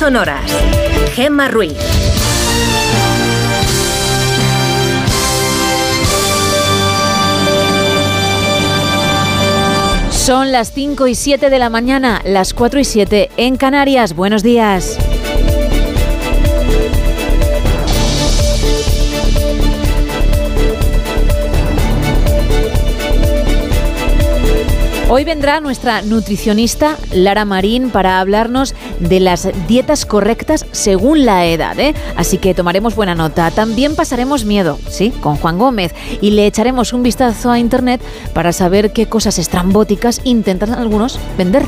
sonoras. Gemma Ruiz. Son las 5 y 7 de la mañana, las 4 y 7 en Canarias. Buenos días. Hoy vendrá nuestra nutricionista Lara Marín para hablarnos de las dietas correctas según la edad. ¿eh? Así que tomaremos buena nota. También pasaremos miedo, ¿sí? Con Juan Gómez. Y le echaremos un vistazo a Internet para saber qué cosas estrambóticas intentan algunos vender.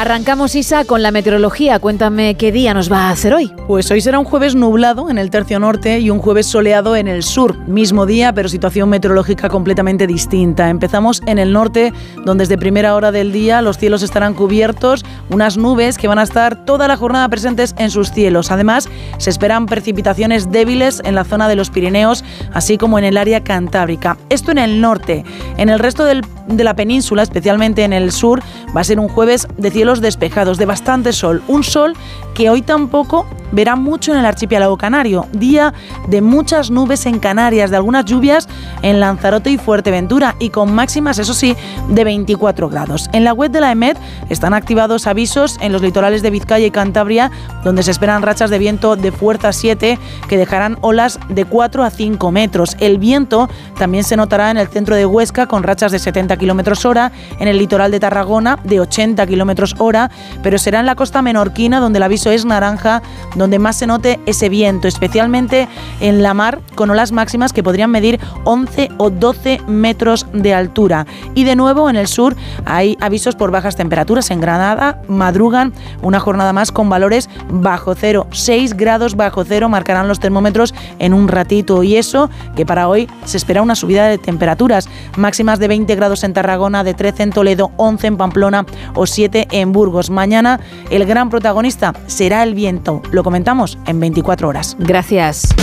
Arrancamos, Isa, con la meteorología. Cuéntame qué día nos va a hacer hoy. Pues hoy será un jueves nublado en el tercio norte y un jueves soleado en el sur. Mismo día, pero situación meteorológica completamente distinta. Empezamos en el norte, donde desde primera hora del día los cielos estarán cubiertos, unas nubes que van a estar toda la jornada presentes en sus cielos. Además, se esperan precipitaciones débiles en la zona de los Pirineos, así como en el área cantábrica. Esto en el norte. En el resto de la península, especialmente en el sur, va a ser un jueves de cielo despejados, de bastante sol. Un sol que hoy tampoco verá mucho en el archipiélago canario. Día de muchas nubes en Canarias, de algunas lluvias en Lanzarote y Fuerteventura y con máximas, eso sí, de 24 grados. En la web de la EMED están activados avisos en los litorales de Vizcaya y Cantabria, donde se esperan rachas de viento de fuerza 7 que dejarán olas de 4 a 5 metros. El viento también se notará en el centro de Huesca con rachas de 70 kilómetros hora, en el litoral de Tarragona de 80 kilómetros hora, pero será en la costa menorquina donde el aviso es naranja, donde más se note ese viento, especialmente en la mar con olas máximas que podrían medir 11 o 12 metros de altura. Y de nuevo en el sur hay avisos por bajas temperaturas. En Granada madrugan una jornada más con valores bajo cero. 6 grados bajo cero marcarán los termómetros en un ratito. Y eso que para hoy se espera una subida de temperaturas. Máximas de 20 grados en Tarragona, de 13 en Toledo, 11 en Pamplona o 7 en Burgos. Mañana el gran protagonista será el viento. Lo comentamos en 24 horas. Gracias.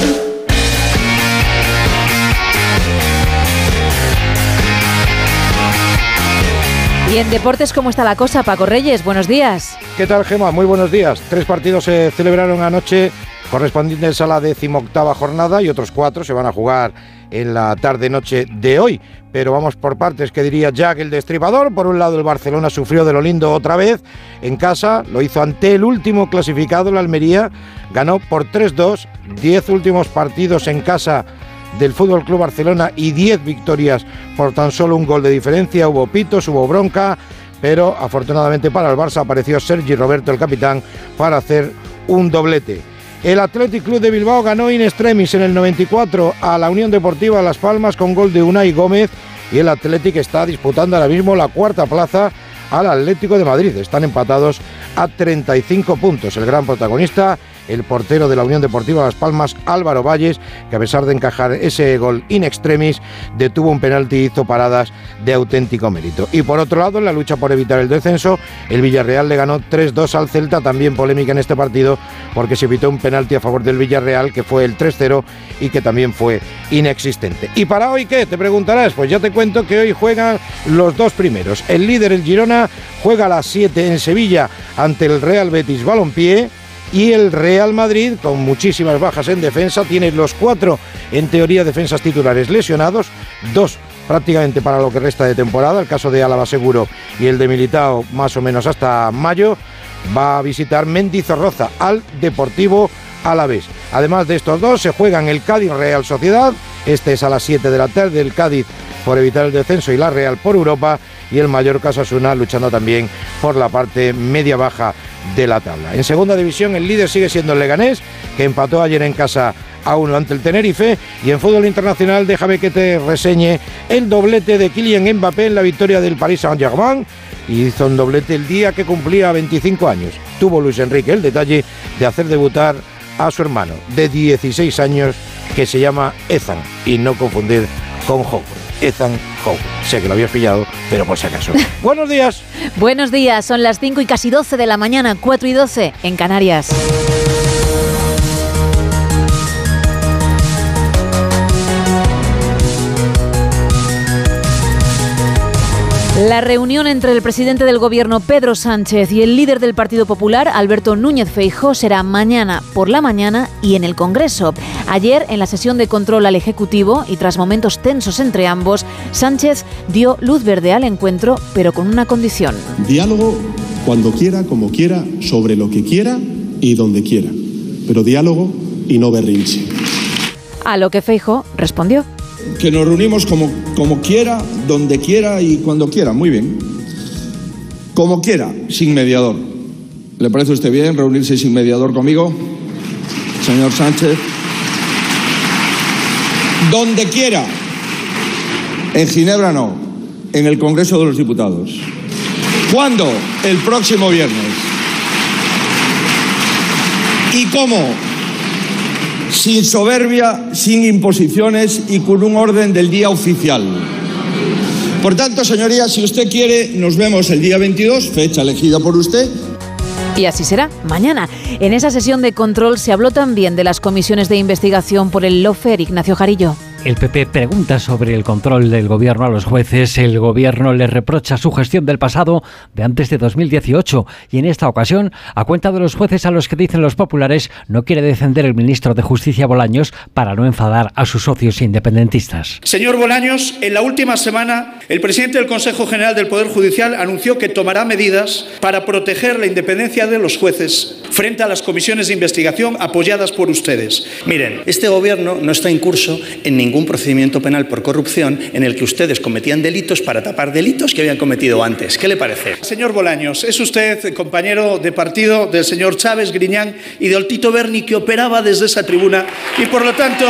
Y en deportes, ¿cómo está la cosa, Paco Reyes? Buenos días. ¿Qué tal, Gema? Muy buenos días. Tres partidos se celebraron anoche correspondientes a la decimoctava jornada y otros cuatro se van a jugar en la tarde-noche de hoy. Pero vamos por partes, que diría Jack el destripador. Por un lado, el Barcelona sufrió de lo lindo otra vez en casa, lo hizo ante el último clasificado, la Almería, ganó por 3-2, 10 últimos partidos en casa del Fútbol Club Barcelona y 10 victorias por tan solo un gol de diferencia. Hubo pitos, hubo bronca, pero afortunadamente para el Barça apareció Sergi Roberto, el capitán, para hacer un doblete. El Athletic Club de Bilbao ganó in extremis en el 94 a la Unión Deportiva Las Palmas con gol de Unai Gómez y el Athletic está disputando ahora mismo la cuarta plaza al Atlético de Madrid. Están empatados a 35 puntos. El gran protagonista el portero de la Unión Deportiva Las Palmas, Álvaro Valles, que a pesar de encajar ese gol in extremis, detuvo un penalti y hizo paradas de auténtico mérito. Y por otro lado, en la lucha por evitar el descenso, el Villarreal le ganó 3-2 al Celta, también polémica en este partido, porque se evitó un penalti a favor del Villarreal, que fue el 3-0 y que también fue inexistente. ¿Y para hoy qué? Te preguntarás. Pues ya te cuento que hoy juegan los dos primeros. El líder, el Girona, juega a las 7 en Sevilla ante el Real Betis Balompié y el Real Madrid, con muchísimas bajas en defensa, tiene los cuatro, en teoría, defensas titulares lesionados, dos prácticamente para lo que resta de temporada, el caso de Álava Seguro y el de Militao más o menos hasta mayo, va a visitar Mendizorroza al Deportivo Alavés. Además de estos dos, se juegan el Cádiz Real Sociedad, este es a las 7 de la tarde, el Cádiz por evitar el descenso y la Real por Europa, y el Mallorca Sasuna luchando también por la parte media-baja de la tabla. En segunda división el líder sigue siendo el Leganés, que empató ayer en casa a uno ante el Tenerife. Y en fútbol internacional déjame que te reseñe el doblete de Kylian Mbappé en la victoria del Paris Saint-Germain. Hizo un doblete el día que cumplía 25 años. Tuvo Luis Enrique el detalle de hacer debutar a su hermano de 16 años que se llama Ethan y no confundir con Howard. Ethan Sé que lo habías pillado, pero por si acaso. Buenos días. Buenos días, son las 5 y casi 12 de la mañana, 4 y 12 en Canarias. La reunión entre el presidente del gobierno Pedro Sánchez y el líder del Partido Popular Alberto Núñez Feijó será mañana por la mañana y en el Congreso. Ayer, en la sesión de control al Ejecutivo y tras momentos tensos entre ambos, Sánchez dio luz verde al encuentro, pero con una condición. Diálogo cuando quiera, como quiera, sobre lo que quiera y donde quiera. Pero diálogo y no berrinche. A lo que Feijó respondió que nos reunimos como, como quiera, donde quiera y cuando quiera. Muy bien. Como quiera, sin mediador. ¿Le parece a usted bien reunirse sin mediador conmigo, señor Sánchez? Donde quiera. En Ginebra no, en el Congreso de los Diputados. ¿Cuándo? El próximo viernes. ¿Y cómo? Sin soberbia, sin imposiciones y con un orden del día oficial. Por tanto, señorías, si usted quiere, nos vemos el día 22, fecha elegida por usted. Y así será, mañana. En esa sesión de control se habló también de las comisiones de investigación por el Lofer Ignacio Jarillo. El PP pregunta sobre el control del gobierno a los jueces. El gobierno le reprocha su gestión del pasado de antes de 2018 y en esta ocasión, a cuenta de los jueces a los que dicen los populares, no quiere defender el ministro de Justicia Bolaños para no enfadar a sus socios independentistas. Señor Bolaños, en la última semana, el presidente del Consejo General del Poder Judicial anunció que tomará medidas para proteger la independencia de los jueces frente a las comisiones de investigación apoyadas por ustedes. Miren, este gobierno no está en curso en ningún un procedimiento penal por corrupción en el que ustedes cometían delitos para tapar delitos que habían cometido antes. ¿Qué le parece? Señor Bolaños, es usted compañero de partido del señor Chávez Griñán y de Oltito Berni que operaba desde esa tribuna y por lo tanto,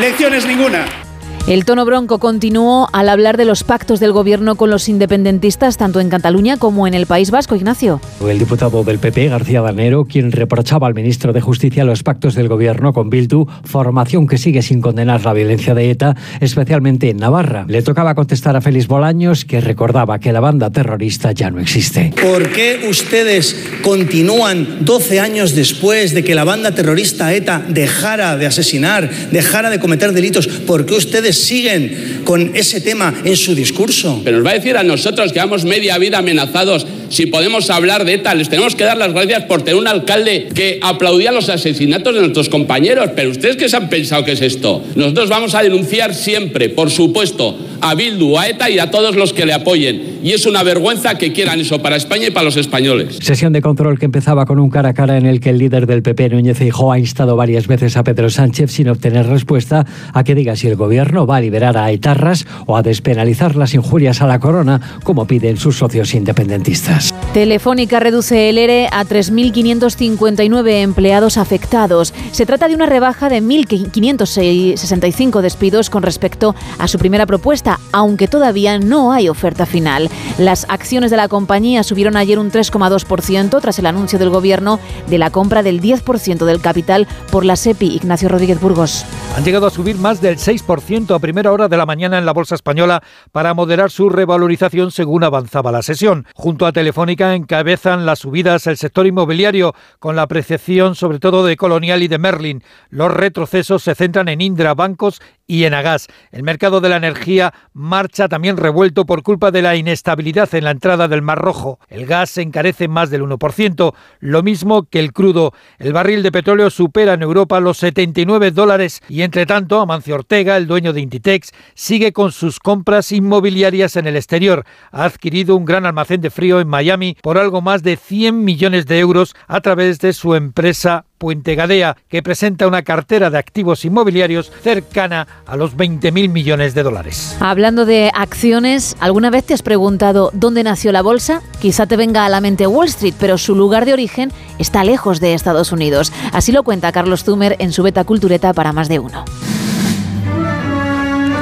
lecciones ninguna. El tono bronco continuó al hablar de los pactos del gobierno con los independentistas tanto en Cataluña como en el País Vasco, Ignacio. El diputado del PP, García Danero, quien reprochaba al ministro de Justicia los pactos del gobierno con Bildu, formación que sigue sin condenar la violencia de ETA, especialmente en Navarra. Le tocaba contestar a Félix Bolaños, que recordaba que la banda terrorista ya no existe. ¿Por qué ustedes continúan 12 años después de que la banda terrorista ETA dejara de asesinar, dejara de cometer delitos? ¿Por qué ustedes siguen con ese tema en su discurso. Pero nos va a decir a nosotros que vamos media vida amenazados si podemos hablar de ETA. Les tenemos que dar las gracias por tener un alcalde que aplaudía los asesinatos de nuestros compañeros. Pero ustedes qué se han pensado que es esto? Nosotros vamos a denunciar siempre, por supuesto, a Bildu, a ETA y a todos los que le apoyen. Y es una vergüenza que quieran eso para España y para los españoles. Sesión de control que empezaba con un cara a cara en el que el líder del PP, Núñez Feijóo, ha instado varias veces a Pedro Sánchez sin obtener respuesta a que diga si el gobierno va a liberar a etarras o a despenalizar las injurias a la corona, como piden sus socios independentistas. Telefónica reduce el ERE a 3.559 empleados afectados. Se trata de una rebaja de 1.565 despidos con respecto a su primera propuesta, aunque todavía no hay oferta final. Las acciones de la compañía subieron ayer un 3,2% tras el anuncio del gobierno de la compra del 10% del capital por la SEPI. Ignacio Rodríguez Burgos. Han llegado a subir más del 6% a primera hora de la mañana en la bolsa española para moderar su revalorización según avanzaba la sesión. Junto a Telefónica encabezan las subidas el sector inmobiliario con la apreciación sobre todo de Colonial y de Merlin. Los retrocesos se centran en Indra, bancos y en Agas. El mercado de la energía marcha también revuelto por culpa de la inestabilidad en la entrada del Mar Rojo. El gas se encarece más del 1%, lo mismo que el crudo. El barril de petróleo supera en Europa los 79 dólares y entre tanto Amancio Ortega, el dueño de Inditex, sigue con sus compras inmobiliarias en el exterior. Ha adquirido un gran almacén de frío en Miami por algo más de 100 millones de euros a través de su empresa Puente Gadea, que presenta una cartera de activos inmobiliarios cercana a los 20.000 millones de dólares. Hablando de acciones, ¿alguna vez te has preguntado dónde nació la bolsa? Quizá te venga a la mente Wall Street, pero su lugar de origen está lejos de Estados Unidos. Así lo cuenta Carlos Zumer en su beta cultureta para más de uno.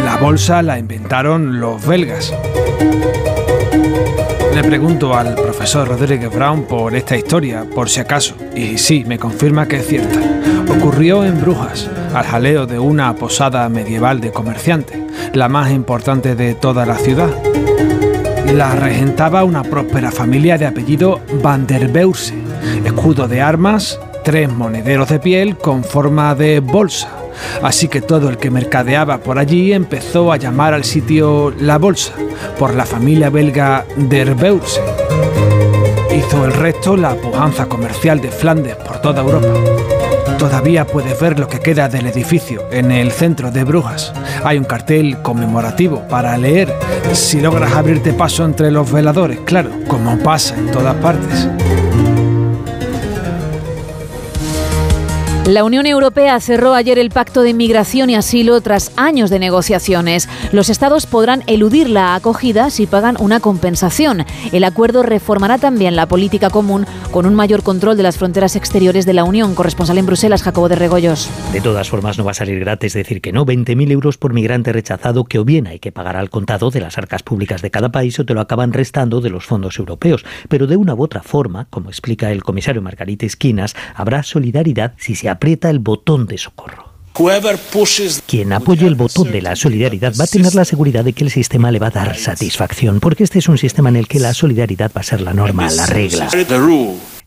La bolsa la inventaron los belgas. Le pregunto al profesor Rodríguez Brown por esta historia, por si acaso, y sí, me confirma que es cierta. Ocurrió en Brujas, al jaleo de una posada medieval de comerciantes, la más importante de toda la ciudad. La regentaba una próspera familia de apellido Van der Beurse, escudo de armas, tres monederos de piel con forma de bolsa, Así que todo el que mercadeaba por allí empezó a llamar al sitio La Bolsa, por la familia belga Derbeurse. Hizo el resto la pujanza comercial de Flandes por toda Europa. Todavía puedes ver lo que queda del edificio en el centro de Brujas. Hay un cartel conmemorativo para leer si logras abrirte paso entre los veladores, claro, como pasa en todas partes. La Unión Europea cerró ayer el pacto de inmigración y asilo tras años de negociaciones. Los estados podrán eludir la acogida si pagan una compensación. El acuerdo reformará también la política común con un mayor control de las fronteras exteriores de la Unión. Corresponsal en Bruselas, Jacobo de Regoyos. De todas formas, no va a salir gratis decir que no. 20.000 euros por migrante rechazado que o bien hay que pagar al contado de las arcas públicas de cada país o te lo acaban restando de los fondos europeos. Pero de una u otra forma, como explica el comisario Margarita Esquinas, habrá solidaridad si se aprieta el botón de socorro. Quien apoye el botón de la solidaridad va a tener la seguridad de que el sistema le va a dar satisfacción, porque este es un sistema en el que la solidaridad va a ser la norma, la regla.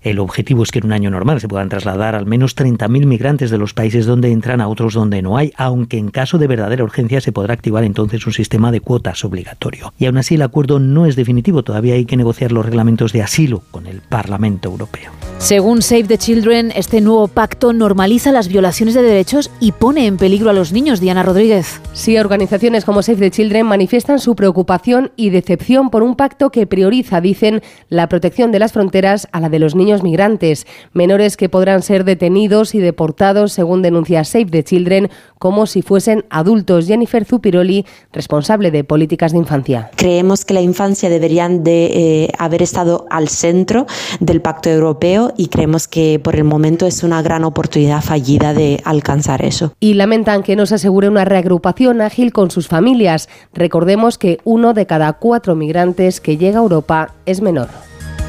El objetivo es que en un año normal se puedan trasladar al menos 30.000 migrantes de los países donde entran a otros donde no hay, aunque en caso de verdadera urgencia se podrá activar entonces un sistema de cuotas obligatorio. Y aún así el acuerdo no es definitivo, todavía hay que negociar los reglamentos de asilo con el Parlamento Europeo. Según Save the Children, este nuevo pacto normaliza las violaciones de derechos y pone en peligro a los niños. Diana Rodríguez. Sí, organizaciones como Save the Children manifiestan su preocupación y decepción por un pacto que prioriza, dicen, la protección de las fronteras a la de los niños migrantes, menores que podrán ser detenidos y deportados, según denuncia Save the Children, como si fuesen adultos. Jennifer Zupiroli, responsable de políticas de infancia. Creemos que la infancia deberían de eh, haber estado al centro del pacto europeo y creemos que por el momento es una gran oportunidad fallida de alcanzar eso. Y lamentan que no se asegure una reagrupación ágil con sus familias. Recordemos que uno de cada cuatro migrantes que llega a Europa es menor.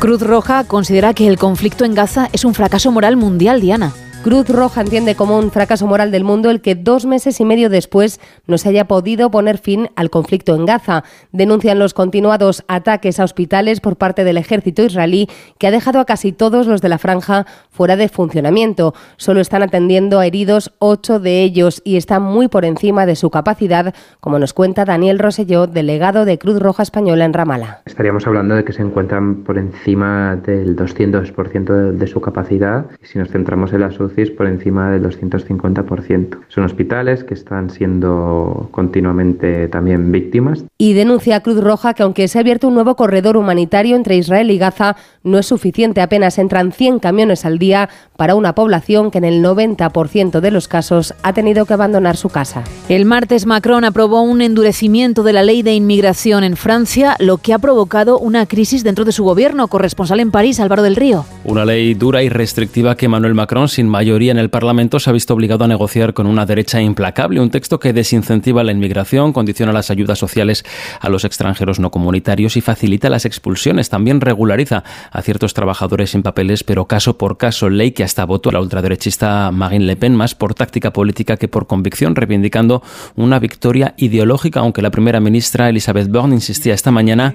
Cruz Roja considera que el conflicto en Gaza es un fracaso moral mundial, Diana. Cruz Roja entiende como un fracaso moral del mundo el que dos meses y medio después no se haya podido poner fin al conflicto en Gaza. Denuncian los continuados ataques a hospitales por parte del ejército israelí que ha dejado a casi todos los de la franja fuera de funcionamiento. Solo están atendiendo a heridos ocho de ellos y están muy por encima de su capacidad, como nos cuenta Daniel Roselló, delegado de Cruz Roja Española en Ramala. Estaríamos hablando de que se encuentran por encima del 200% de su capacidad si nos centramos en la por encima del 250%. Son hospitales que están siendo continuamente también víctimas. Y denuncia a Cruz Roja que aunque se ha abierto un nuevo corredor humanitario entre Israel y Gaza, no es suficiente. Apenas entran 100 camiones al día para una población que en el 90% de los casos ha tenido que abandonar su casa. El martes Macron aprobó un endurecimiento de la ley de inmigración en Francia, lo que ha provocado una crisis dentro de su gobierno. Corresponsal en París, Álvaro del Río. Una ley dura y restrictiva que Manuel Macron, sin mayoría en el Parlamento se ha visto obligado a negociar con una derecha implacable, un texto que desincentiva la inmigración, condiciona las ayudas sociales a los extranjeros no comunitarios y facilita las expulsiones. También regulariza a ciertos trabajadores sin papeles, pero caso por caso, ley que hasta votó la ultraderechista Marine Le Pen, más por táctica política que por convicción, reivindicando una victoria ideológica, aunque la primera ministra Elisabeth Borne insistía esta mañana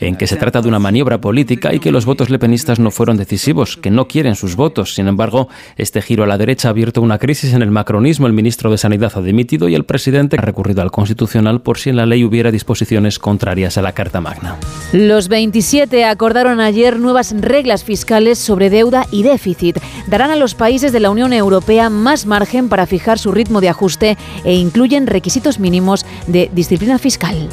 en que se trata de una maniobra política y que los votos lepenistas no fueron decisivos, que no quieren sus votos. Sin embargo, este giro a la derecha ha abierto una crisis en el macronismo. El ministro de Sanidad ha dimitido y el presidente ha recurrido al Constitucional por si en la ley hubiera disposiciones contrarias a la Carta Magna. Los 27 acordaron ayer nuevas reglas fiscales sobre deuda y déficit. Darán a los países de la Unión Europea más margen para fijar su ritmo de ajuste e incluyen requisitos mínimos de disciplina fiscal.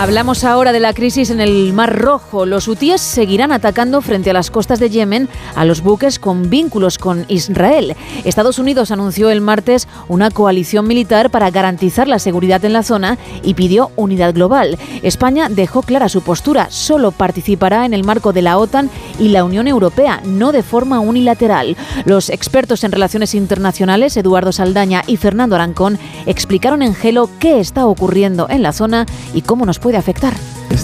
Hablamos ahora de la crisis en el Mar Rojo. Los hutíes seguirán atacando frente a las costas de Yemen a los buques con vínculos con Israel. Estados Unidos anunció el martes una coalición militar para garantizar la seguridad en la zona y pidió unidad global. España dejó clara su postura, solo participará en el marco de la OTAN y la Unión Europea, no de forma unilateral. Los expertos en relaciones internacionales, Eduardo Saldaña y Fernando Arancón, explicaron en Gelo qué está ocurriendo en la zona y cómo nos puede afectar.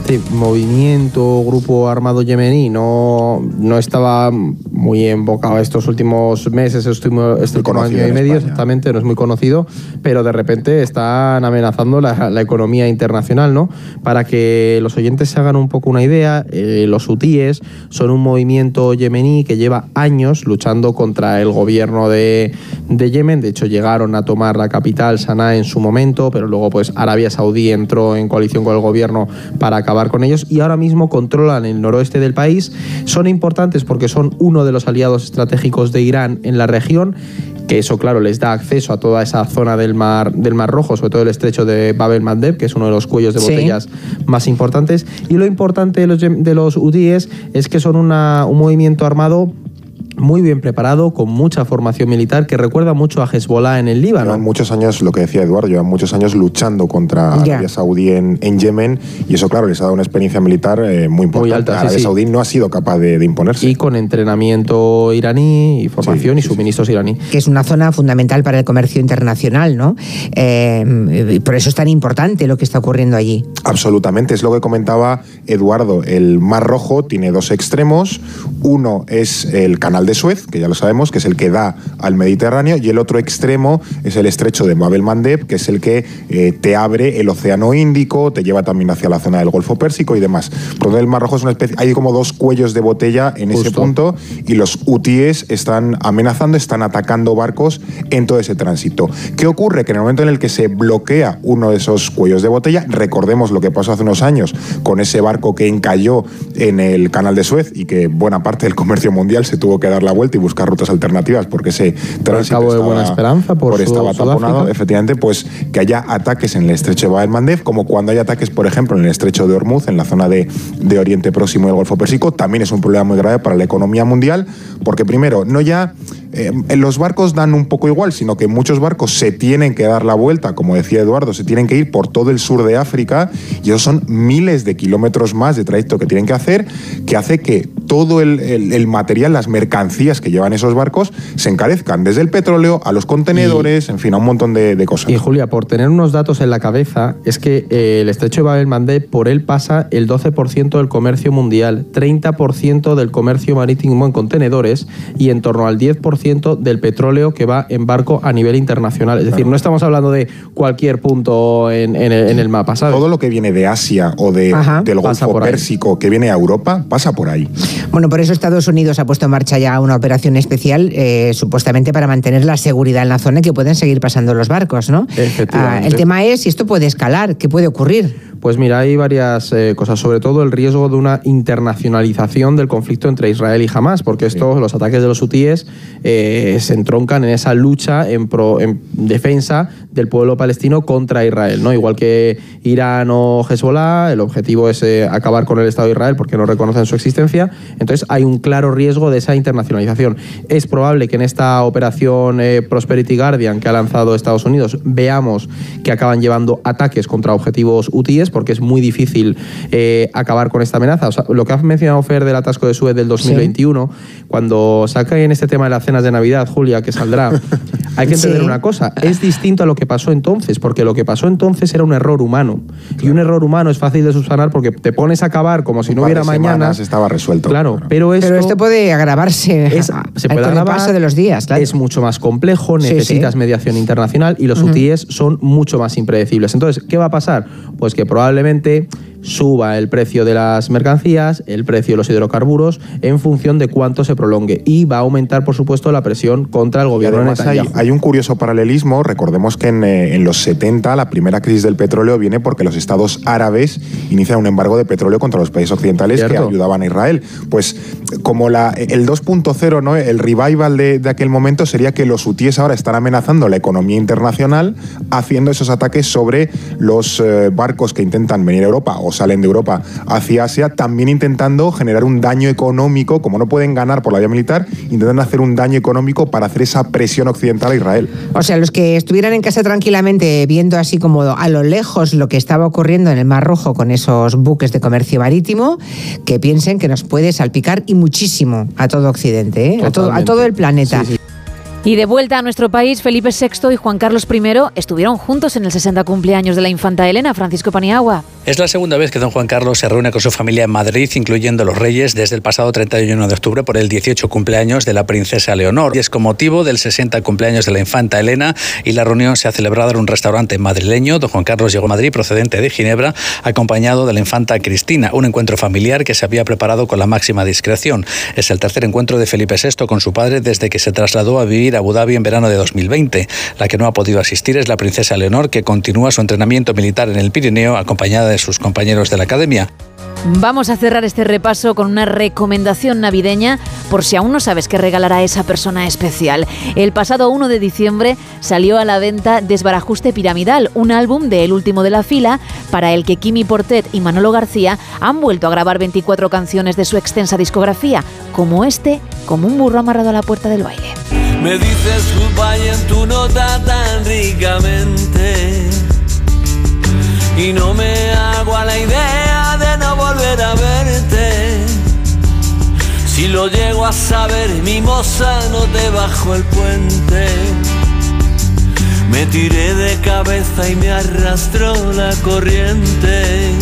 Este movimiento, grupo armado yemení, no, no estaba muy embocado estos últimos meses, este último, este último año y medio, exactamente, no es muy conocido, pero de repente están amenazando la, la economía internacional, ¿no? Para que los oyentes se hagan un poco una idea, eh, los hutíes son un movimiento yemení que lleva años luchando contra el gobierno de, de Yemen, de hecho llegaron a tomar la capital, Sanaa, en su momento, pero luego pues Arabia Saudí entró en coalición con el gobierno para acabar con ellos y ahora mismo controlan el noroeste del país. Son importantes porque son uno de los aliados estratégicos de Irán en la región que eso, claro, les da acceso a toda esa zona del mar, del mar Rojo, sobre todo el estrecho de Bab el Mandeb, que es uno de los cuellos de Sí. botellas más importantes. Y lo importante de los, de los UDIs es que son una- un movimiento armado muy bien preparado, con mucha formación militar, que recuerda mucho a Hezbollah en el Líbano. Llevan muchos años, lo que decía Eduardo, llevan muchos años luchando contra Ya. Arabia Saudí en, en Yemen y eso, claro, les ha dado una experiencia militar eh, muy importante. alta, sí, Arabia sí. Saudí no ha sido capaz de, de imponerse. Y con entrenamiento iraní y formación y suministros iraní. que es una zona fundamental para el comercio internacional, ¿no? Eh, por eso es tan importante lo que está ocurriendo allí. Absolutamente, es lo que comentaba Eduardo. El Mar Rojo tiene dos extremos. Uno es el Canal de Suez, que ya lo sabemos, que es el que da al Mediterráneo, y el otro extremo es el estrecho de Bab el Mandeb, que es el que eh, te abre el Océano Índico, te lleva también hacia la zona del Golfo Pérsico y demás. Por el Mar Rojo es una especie. Hay como dos cuellos de botella en ese punto, y los hutíes están amenazando, están atacando barcos en todo ese tránsito. ¿Qué ocurre? Que en el momento en el que se bloquea uno de esos cuellos de botella, recordemos lo que pasó hace unos años con ese barco que encalló en el canal de Suez y que buena parte del comercio mundial se tuvo que dar la vuelta y buscar rutas alternativas porque ese tránsito Cabo de estaba, Buena Esperanza, por estaba Sud- taponado. Efectivamente, pues que haya ataques en el estrecho de Bab el como cuando hay ataques, por ejemplo, en el estrecho de Hormuz, en la zona de, de Oriente Próximo y el Golfo Pérsico, también es un problema muy grave para la economía mundial, porque primero, no ya eh, los barcos dan un poco igual, sino que muchos barcos se tienen que dar la vuelta, como decía Eduardo, se tienen que ir por todo el sur de África y esos son miles de kilómetros más de trayecto que tienen que hacer, que hace que todo el, el- el material, las mercancías que llevan esos barcos se encarezcan, desde el petróleo a los contenedores, en fin, a un montón de, de cosas. Y Julia, por tener unos datos en la cabeza, es que eh, el estrecho de Bab el Mandeb, por él pasa el 12% del comercio mundial, 30% del comercio marítimo en contenedores y en torno al 10% del petróleo que va en barco a nivel internacional. Es decir, no estamos hablando de cualquier punto en, en el, en el mapa, ¿sabes? Todo lo que viene de Asia o de, Ajá. del Golfo ahí. Pérsico que viene a Europa pasa por ahí. Bueno, por eso Estados Unidos ha puesto en marcha ya una operación especial, eh, supuestamente para mantener la seguridad en la zona y que puedan seguir pasando los barcos, ¿no? Ah, el tema es si esto puede escalar, ¿qué puede ocurrir? Pues mira, hay varias eh, cosas, sobre todo el riesgo de una internacionalización del conflicto entre Israel y Hamas, porque estos, los ataques de los hutíes, eh, se entroncan en esa lucha en, pro- en defensa del pueblo palestino contra Israel, ¿no? Igual que Irán o Hezbollah, el objetivo es eh, acabar con el Estado de Israel porque no reconocen su existencia, entonces hay un claro riesgo de esa internacionalización. Es probable que en esta operación eh, Prosperity Guardian que ha lanzado Estados Unidos veamos que acaban llevando ataques contra objetivos hutíes porque es muy difícil eh, acabar con esta amenaza. O sea, lo que ha mencionado Fer del atasco de Suez del 2021, cuando saca en este tema de las cenas de Navidad, Julia, que saldrá, hay que entender Sí. una cosa, es distinto a lo que pasó entonces, porque lo que pasó entonces era un error humano. Y un error humano es fácil de subsanar porque te pones a acabar como si no par de hubiera mañana. estaba resuelto. Claro, pero esto, Pero esto puede agravarse es- se puede el agravar, paso de los días. claro. es mucho más complejo, necesitas sí. mediación internacional y los Ujú. UTIs son mucho más impredecibles. Entonces, ¿qué va a pasar? Pues que probablemente suba el precio de las mercancías, el precio de los hidrocarburos, en función de cuánto se prolongue. Y va a aumentar, por supuesto, la presión contra el gobierno de además hay, hay un curioso paralelismo. Recordemos que en, eh, en los 70 la primera crisis del petróleo viene porque los estados árabes inician un embargo de petróleo contra los países occidentales que ayudaban a Israel. Pues como la, el 2.0, ¿no? el revival de, de aquel momento sería que los hutíes ahora están amenazando la economía internacional haciendo esos ataques sobre los eh, barcos que intentan venir a Europa o salen de Europa hacia Asia, también intentando generar un daño económico, como no pueden ganar por la vía militar, intentan hacer un daño económico para hacer esa presión occidental a Israel. O sea, los que estuvieran en casa tranquilamente viendo así como a lo lejos lo que estaba ocurriendo en el Mar Rojo con esos buques de comercio marítimo, que piensen que nos puede salpicar y muchísimo a todo Occidente, ¿eh? a, todo, a todo el planeta. Sí, sí. Y de vuelta a nuestro país, Felipe VI y Juan Carlos I estuvieron juntos en el 60 cumpleaños de la infanta Elena, Francisco Paniagua. Es la segunda vez que don Juan Carlos se reúne con su familia en Madrid, incluyendo los reyes, desde el pasado 31 de octubre por el 18 cumpleaños de la princesa Leonor. Y es con motivo del 60 cumpleaños de la infanta Elena y la reunión se ha celebrado en un restaurante madrileño. Don Juan Carlos llegó a Madrid procedente de Ginebra, acompañado de la infanta Cristina, un encuentro familiar que se había preparado con la máxima discreción. Es el tercer encuentro de Felipe VI con su padre desde que se trasladó a vivir Abu Dhabi en verano de 2020. La que no ha podido asistir es la princesa Leonor, que continúa su entrenamiento militar en el Pirineo acompañada de sus compañeros de la academia. Vamos a cerrar este repaso con una recomendación navideña por si aún no sabes qué regalar a esa persona especial. El pasado 1 de diciembre salió a la venta Desbarajuste Piramidal, un álbum de El último de la fila para el que Kimi Portet y Manolo García han vuelto a grabar 24 canciones de su extensa discografía, como este, como un burro amarrado a la puerta del baile. Me dices goodbye en tu nota tan ricamente llego a saber, mi moza, no te bajo el puente. Me tiré de cabeza y me arrastró la corriente.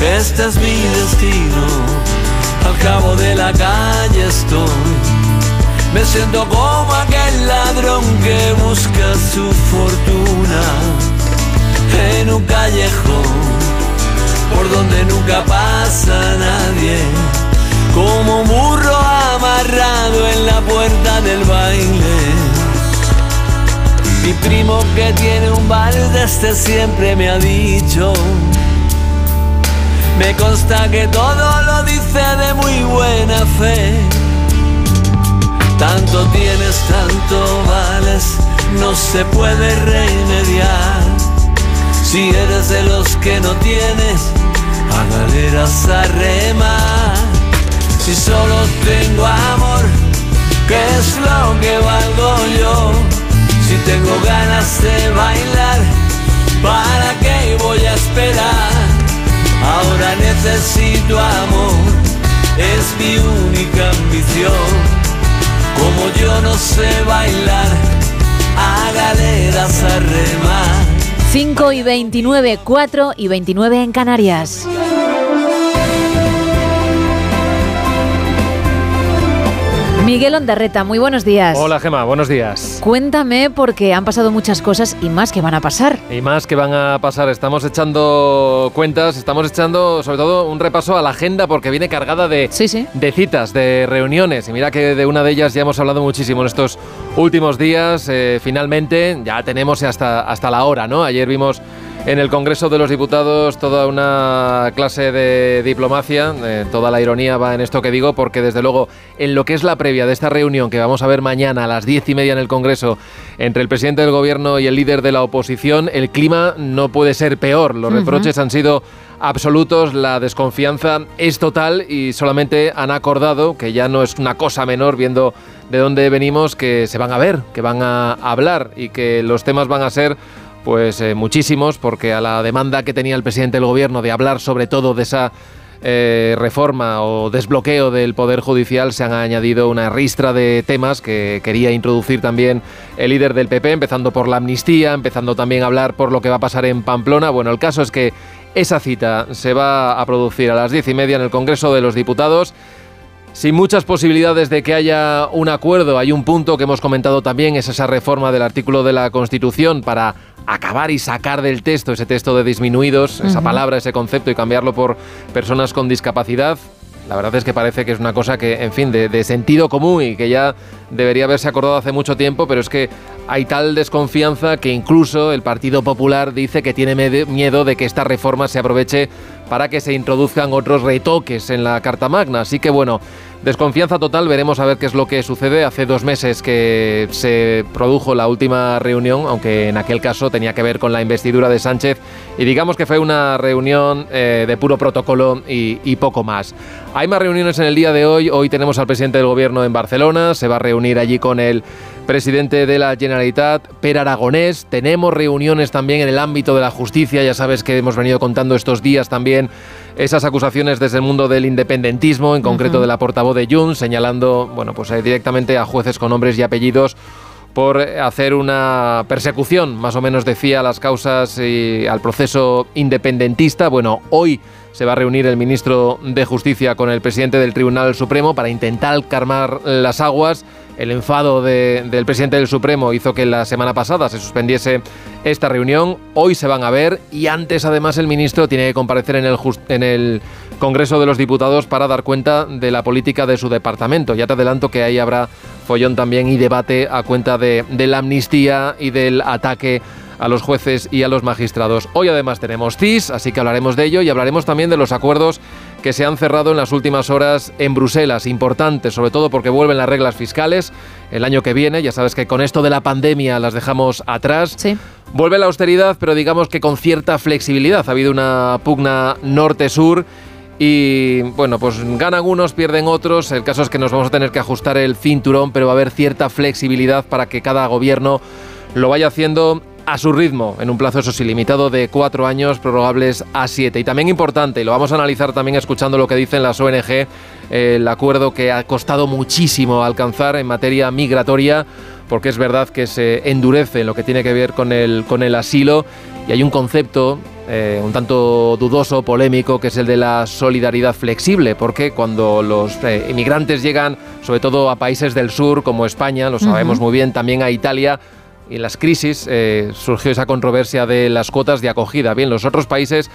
Este es mi destino, al cabo de la calle estoy. Me siento como aquel ladrón que busca su fortuna en un callejón por donde nunca pasa nadie, como un burro amarrado en la puerta del baile. Mi primo que tiene un bar de este siempre me ha dicho, me consta que todo lo dice de muy buena fe. Tanto tienes, tanto vales, no se puede remediar si eres de los que no tienes a galeras a remar. Si solo tengo amor, ¿qué es lo que valgo yo? Si tengo ganas de bailar, ¿para qué voy a esperar? Ahora necesito amor, es mi única ambición. Como yo no sé bailar, a galeras a remar. 5 y 29, 4 y 29 en Canarias. Miguel Ondarreta, muy buenos días. Hola Gema, buenos días. Cuéntame porque han pasado muchas cosas y más que van a pasar. Y más que van a pasar. Estamos echando cuentas, estamos echando sobre todo un repaso a la agenda porque viene cargada de, de citas, de reuniones. Y mira que de una de ellas ya hemos hablado muchísimo en estos últimos días. Eh, finalmente ya tenemos hasta, hasta la hora, ¿no? Ayer vimos en el Congreso de los Diputados toda una clase de diplomacia. Eh, toda la ironía va en esto que digo, porque desde luego en lo que es la previa de esta reunión que vamos a ver mañana a las diez y media en el Congreso entre el presidente del Gobierno y el líder de la oposición, el clima no puede ser peor. Los reproches han sido absolutos, la desconfianza es total y solamente han acordado, que ya no es una cosa menor viendo de dónde venimos, que se van a ver, que van a hablar y que los temas van a ser pues eh, muchísimos, porque a la demanda que tenía el presidente del gobierno de hablar sobre todo de esa eh, reforma o desbloqueo del Poder Judicial se han añadido una ristra de temas que quería introducir también el líder del PP, empezando por la amnistía, empezando también a hablar por lo que va a pasar en Pamplona. Bueno, el caso es que esa cita se va a producir a las diez y media en el Congreso de los Diputados sin muchas posibilidades de que haya un acuerdo. Hay un punto que hemos comentado también, es esa reforma del artículo de la Constitución para acabar y sacar del texto ese texto de disminuidos, esa palabra, ese concepto y cambiarlo por personas con discapacidad. La verdad es que parece que es una cosa que, en fin, de, sentido común y que ya debería haberse acordado hace mucho tiempo, pero es que hay tal desconfianza que incluso el Partido Popular dice que tiene miedo de que esta reforma se aproveche para que se introduzcan otros retoques en la Carta Magna. Así que bueno, desconfianza total, veremos a ver qué es lo que sucede. Hace dos meses que se produjo la última reunión, aunque en aquel caso tenía que ver con la investidura de Sánchez y digamos que fue una reunión eh, de puro protocolo y, y, poco más. Hay más reuniones en el día de hoy. Hoy tenemos al presidente del gobierno en Barcelona. Se va a reunir allí con el presidente de la Generalitat, Per Aragonés. Tenemos reuniones también en el ámbito de la justicia. Ya sabes que hemos venido contando estos días también esas acusaciones desde el mundo del independentismo, en concreto de la portavoz de Junts, señalando bueno, pues, eh, directamente a jueces con nombres y apellidos por hacer una persecución, más o menos decía, a las causas y al proceso independentista. Bueno, hoy se va a reunir el ministro de Justicia con el presidente del Tribunal Supremo para intentar calmar las aguas. El enfado del presidente del Supremo hizo que la semana pasada se suspendiese esta reunión. Hoy se van a ver y antes además el ministro tiene que comparecer en el, Congreso de los Diputados para dar cuenta de la política de su departamento. Ya te adelanto que ahí habrá follón también y debate a cuenta de la amnistía y del ataque a los jueces y a los magistrados. Hoy además tenemos CIS, así que hablaremos de ello y hablaremos también de los acuerdos que se han cerrado en las últimas horas en Bruselas, importantes, sobre todo porque vuelven las reglas fiscales el año que viene, ya sabes que con esto de la pandemia las dejamos atrás. Sí. Vuelve la austeridad, pero digamos que con cierta flexibilidad. Ha habido una pugna norte-sur y bueno, pues ganan unos, pierden otros. El caso es que nos vamos a tener que ajustar el cinturón, pero va a haber cierta flexibilidad para que cada gobierno lo vaya haciendo a su ritmo, en un plazo eso sí limitado de cuatro años, prorrogables a siete. Y también importante, y lo vamos a analizar también escuchando lo que dicen las ONG, el acuerdo que ha costado muchísimo alcanzar en materia migratoria, porque es verdad que se endurece en lo que tiene que ver con el, con el asilo y hay un concepto eh, un tanto dudoso, polémico, que es el de la solidaridad flexible, porque cuando los eh, inmigrantes llegan, sobre todo a países del sur como España, lo sabemos muy bien, también a Italia, y en las crisis eh, surgió esa controversia de las cuotas de acogida. Bien, los otros países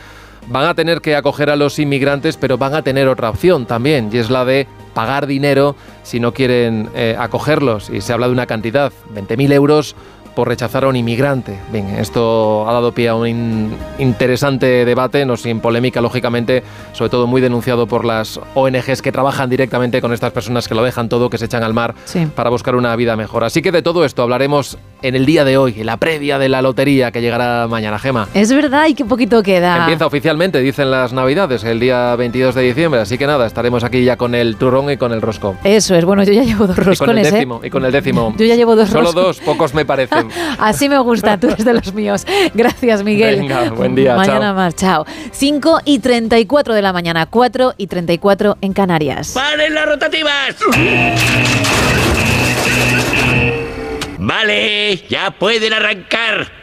van a tener que acoger a los inmigrantes, pero van a tener otra opción también, y es la de pagar dinero si no quieren eh, acogerlos. Y se habla de una cantidad, 20.000 euros por rechazar a un inmigrante. Bien, esto ha dado pie a un in interesante debate, no sin polémica, lógicamente, sobre todo muy denunciado por las ONGs que trabajan directamente con estas personas que lo dejan todo, que se echan al mar Sí. para buscar una vida mejor. Así que de todo esto hablaremos en el día de hoy, en la previa de la lotería que llegará mañana, Gema. Es verdad, y qué poquito queda. Empieza oficialmente, dicen las navidades, el día 22 de diciembre, así que nada, estaremos aquí ya con el turrón y con el rosco. Eso es, bueno, yo ya llevo dos Y con el roscones, ¿eh? décimo, y con el décimo. Yo ya llevo dos Solo dos, pocos me parecen. Así me gusta, tú eres de los míos. Gracias, Miguel. Venga, buen día, Mañana chao. más, chao. 5 y 34 de la mañana, 4 y 34 en Canarias. ¡Paren las rotativas! Vale, ya pueden arrancar.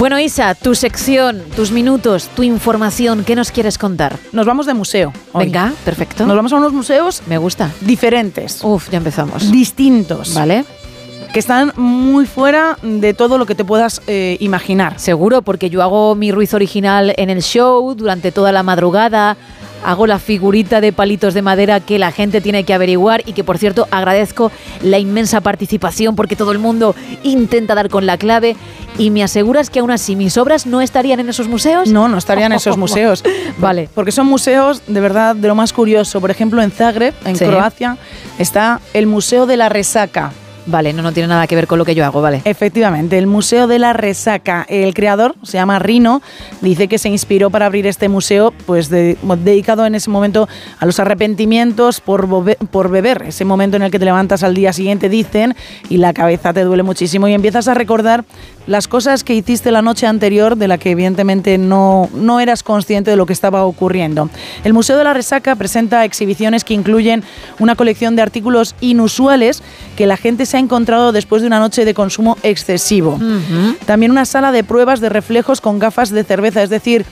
Bueno, Isa, tu sección, tus minutos, tu información, ¿qué nos quieres contar? Nos vamos de museo. hoy. Venga, perfecto. Nos vamos a unos museos Me gusta. diferentes. Uf, ya empezamos. Distintos. Vale. Que están muy fuera de todo lo que te puedas eh, imaginar. Seguro, porque yo hago mi ruiz original en el show durante toda la madrugada. Hago la figurita de palitos de madera que la gente tiene que averiguar y que, por cierto, agradezco la inmensa participación porque todo el mundo intenta dar con la clave. ¿Y me aseguras que aún así mis obras no estarían en esos museos? No, no estarían en esos museos. Vale. Porque son museos de verdad de lo más curioso. Por ejemplo, en Zagreb, en Sí. Croacia, está el Museo de la Resaca. Vale, no, no tiene nada que ver con lo que yo hago, vale. Efectivamente, el Museo de la Resaca. El creador se llama Rino, dice que se inspiró para abrir este museo, pues de- dedicado en ese momento a los arrepentimientos por, por beber. Ese momento en el que te levantas al día siguiente, dicen, y la cabeza te duele muchísimo y empiezas a recordar las cosas que hiciste la noche anterior, de la que evidentemente no, no eras consciente de lo que estaba ocurriendo. El Museo de la Resaca presenta exhibiciones que incluyen una colección de artículos inusuales que la gente se ha encontrado después de una noche de consumo excesivo. También una sala de pruebas de reflejos con gafas de cerveza, es decir,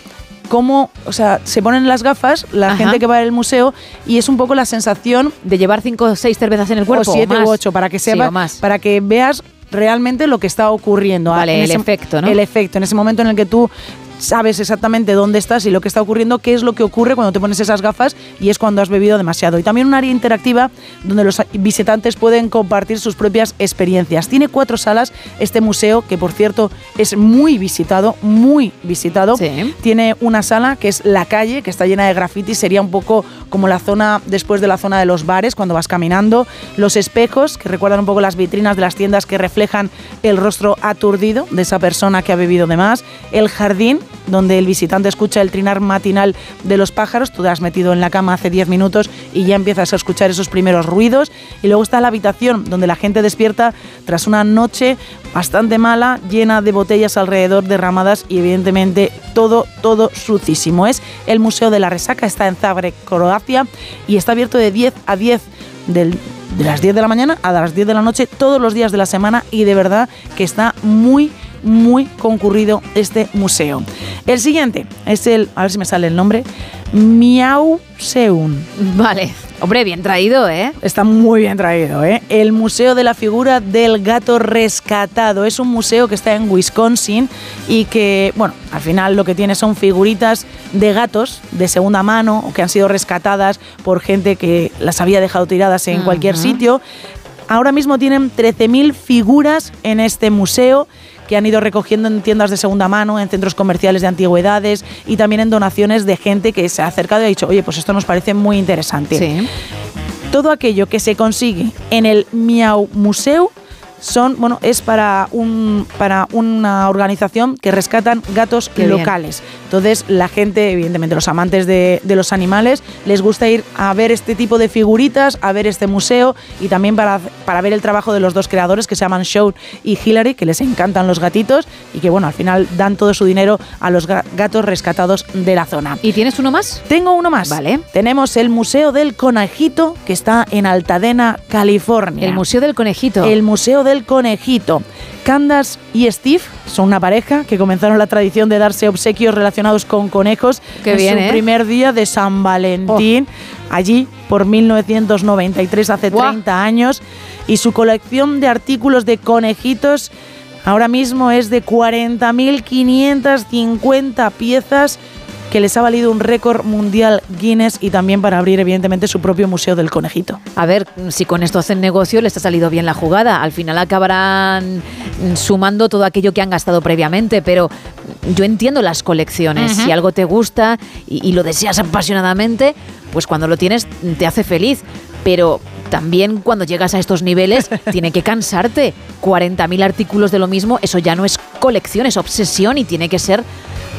cómo, o sea, se ponen las gafas la Ajá. gente que va al museo y es un poco la sensación de llevar cinco o seis cervezas en el cuerpo. o siete o más. u ocho para que sepa, más. para que veas realmente lo que está ocurriendo. Vale, En el efecto, ¿no? El efecto, en ese momento en el que tú sabes exactamente dónde estás y lo que está ocurriendo, qué es lo que ocurre cuando te pones esas gafas y es cuando has bebido demasiado. Y también un área interactiva donde los visitantes pueden compartir sus propias experiencias. Tiene cuatro salas este museo, que por cierto es muy visitado, muy visitado. Tiene una sala que es la calle, que está llena de grafitis, sería un poco como la zona después de la zona de los bares, cuando vas caminando. Los espejos, que recuerdan un poco las vitrinas de las tiendas que reflejan el rostro aturdido de esa persona que ha bebido de más. El jardín, donde el visitante escucha el trinar matinal de los pájaros. Tú te has metido en la cama hace 10 minutos y ya empiezas a escuchar esos primeros ruidos. Y luego está la habitación, donde la gente despierta tras una noche bastante mala, llena de botellas alrededor derramadas y evidentemente todo, todo sucísimo. Es el Museo de la Resaca, está en Zagreb, Croacia y está abierto de 10 a 10 del, de las 10 de la mañana a las 10 de la noche todos los días de la semana y de verdad que está muy muy concurrido este museo. El siguiente es el, a ver si me sale el nombre, Miau Seun. Vale. Hombre, bien traído, ¿eh? Está muy bien traído, ¿eh? El Museo de la Figura del Gato Rescatado. Es un museo que está en Wisconsin y que, bueno, al final lo que tiene son figuritas de gatos de segunda mano o que han sido rescatadas por gente que las había dejado tiradas en cualquier sitio. Ahora mismo tienen 13.000 figuras en este museo que han ido recogiendo en tiendas de segunda mano, en centros comerciales de antigüedades y también en donaciones de gente que se ha acercado y ha dicho, oye, pues esto nos parece muy interesante. Todo aquello que se consigue en el Miau Museo son, bueno, es para, un, para una organización que rescatan gatos locales. Entonces, la gente, evidentemente, los amantes de, los animales, les gusta ir a ver este tipo de figuritas, a ver este museo y también para, para ver el trabajo de los dos creadores que se llaman Sean y Hillary, que les encantan los gatitos y que, bueno, al final dan todo su dinero a los gatos rescatados de la zona. ¿Y tienes uno más? Tengo uno más. Vale. Tenemos el Museo del Conejito, que está en Altadena, California. El Museo del Conejito. El Museo del Conejito. Candace y Steve son una pareja que comenzaron la tradición de darse obsequios relacionados con conejos Qué en bien, su ¿eh? primer día de San Valentín, allí por 1993, hace 30 años, y su colección de artículos de conejitos ahora mismo es de 40.550 piezas que les ha valido un récord mundial Guinness y también para abrir evidentemente su propio museo del conejito. A ver, si con esto hacen negocio les ha salido bien la jugada. Al final acabarán sumando todo aquello que han gastado previamente, pero yo entiendo las colecciones. Si algo te gusta y, y lo deseas apasionadamente, pues cuando lo tienes te hace feliz. Pero también cuando llegas a estos niveles tiene que cansarte. 40.000 artículos de lo mismo, eso ya no es colección, es obsesión y tiene que ser,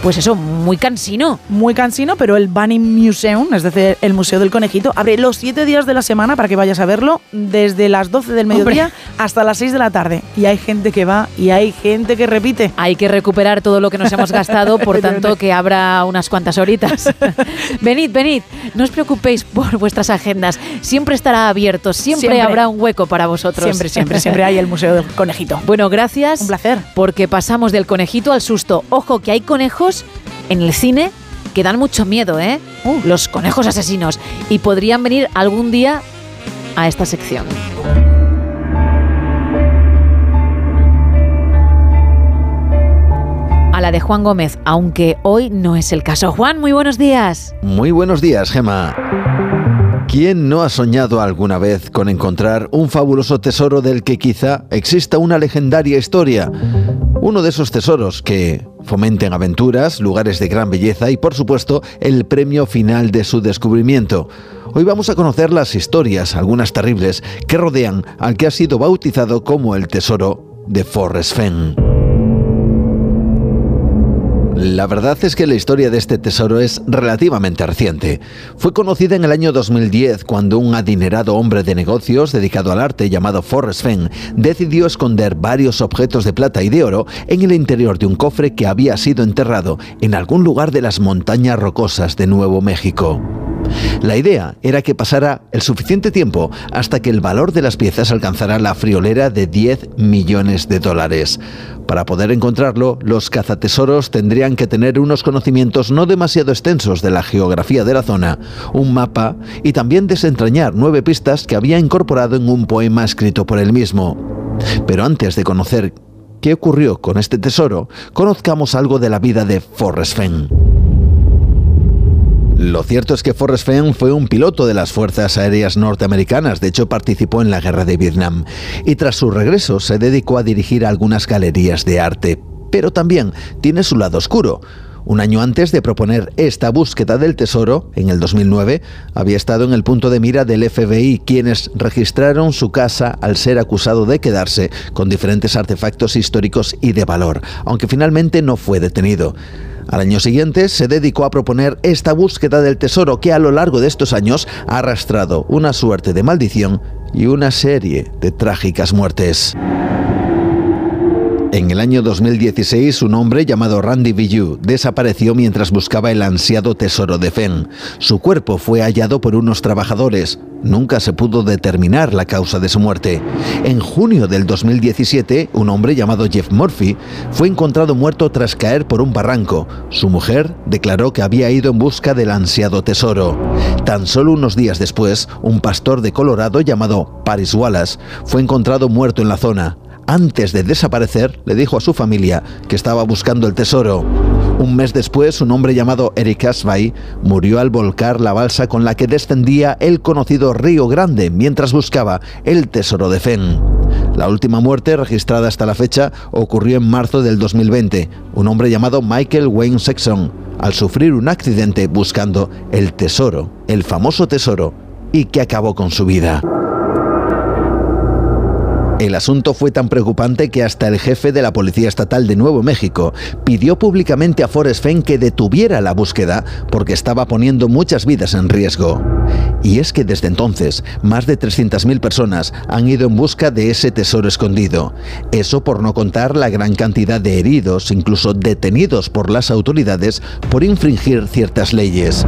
pues eso, muy cansino. Muy cansino, pero el Bunny Museum, es decir, el Museo del Conejito, abre los siete días de la semana para que vayas a verlo, desde las 12 del mediodía hasta las 6 de la tarde. Y hay gente que va y hay gente que repite. Hay que recuperar todo lo que nos hemos gastado, por tanto que abra unas cuantas horitas. venid, venid, no os preocupéis por vuestras agendas, siempre estará abierto, siempre, Siempre. habrá un hueco para vosotros. Siempre, siempre, siempre hay el Museo del Conejito. Bueno, gracias. Un placer. Porque pasamos del conejito al susto. Ojo, que hay conejos en el cine que dan mucho miedo, ¿eh? Uh. Los conejos asesinos. Y podrían venir algún día a esta sección. A la de Juan Gómez, aunque hoy no es el caso. Juan, muy buenos días. Muy buenos días, Gema. ¿Quién no ha soñado alguna vez con encontrar un fabuloso tesoro del que quizá exista una legendaria historia? Uno de esos tesoros que fomenten aventuras, lugares de gran belleza y por supuesto el premio final de su descubrimiento. Hoy vamos a conocer las historias, algunas terribles, que rodean al que ha sido bautizado como el tesoro de Forrest Fenn. La verdad es que la historia de este tesoro es relativamente reciente. Fue conocida en el año 2010 cuando un adinerado hombre de negocios dedicado al arte llamado Forrest Fenn decidió esconder varios objetos de plata y de oro en el interior de un cofre que había sido enterrado en algún lugar de las montañas rocosas de Nuevo México. La idea era que pasara el suficiente tiempo hasta que el valor de las piezas alcanzara la friolera de 10 millones de dólares. Para poder encontrarlo, los cazatesoros tendrían que tener unos conocimientos no demasiado extensos de la geografía de la zona, un mapa y también desentrañar nueve pistas que había incorporado en un poema escrito por él mismo. Pero antes de conocer qué ocurrió con este tesoro, conozcamos algo de la vida de Forrest Fenn. Lo cierto es que Forrest Fenn fue un piloto de las Fuerzas Aéreas Norteamericanas, de hecho participó en la Guerra de Vietnam, y tras su regreso se dedicó a dirigir algunas galerías de arte. Pero también tiene su lado oscuro. Un año antes de proponer esta búsqueda del tesoro, en el 2009, había estado en el punto de mira del FBI, quienes registraron su casa al ser acusado de quedarse con diferentes artefactos históricos y de valor, aunque finalmente no fue detenido. Al año siguiente se dedicó a proponer esta búsqueda del tesoro que a lo largo de estos años ha arrastrado una suerte de maldición y una serie de trágicas muertes. En el año 2016, un hombre llamado Randy Villu desapareció mientras buscaba el ansiado tesoro de Fenn. Su cuerpo fue hallado por unos trabajadores. Nunca se pudo determinar la causa de su muerte. En junio del 2017, un hombre llamado Jeff Murphy fue encontrado muerto tras caer por un barranco. Su mujer declaró que había ido en busca del ansiado tesoro. Tan solo unos días después, un pastor de Colorado llamado Paris Wallace fue encontrado muerto en la zona antes de desaparecer, le dijo a su familia que estaba buscando el tesoro. Un mes después, un hombre llamado Eric Asbay murió al volcar la balsa con la que descendía el conocido Río Grande mientras buscaba el tesoro de Fenn. La última muerte registrada hasta la fecha ocurrió en marzo del 2020. Un hombre llamado Michael Wayne Sexton, al sufrir un accidente buscando el tesoro, el famoso tesoro, y que acabó con su vida. El asunto fue tan preocupante que hasta el jefe de la Policía Estatal de Nuevo México pidió públicamente a Forrest Fenn que detuviera la búsqueda porque estaba poniendo muchas vidas en riesgo. Y es que desde entonces, más de 300.000 personas han ido en busca de ese tesoro escondido. Eso por no contar la gran cantidad de heridos, incluso detenidos por las autoridades por infringir ciertas leyes.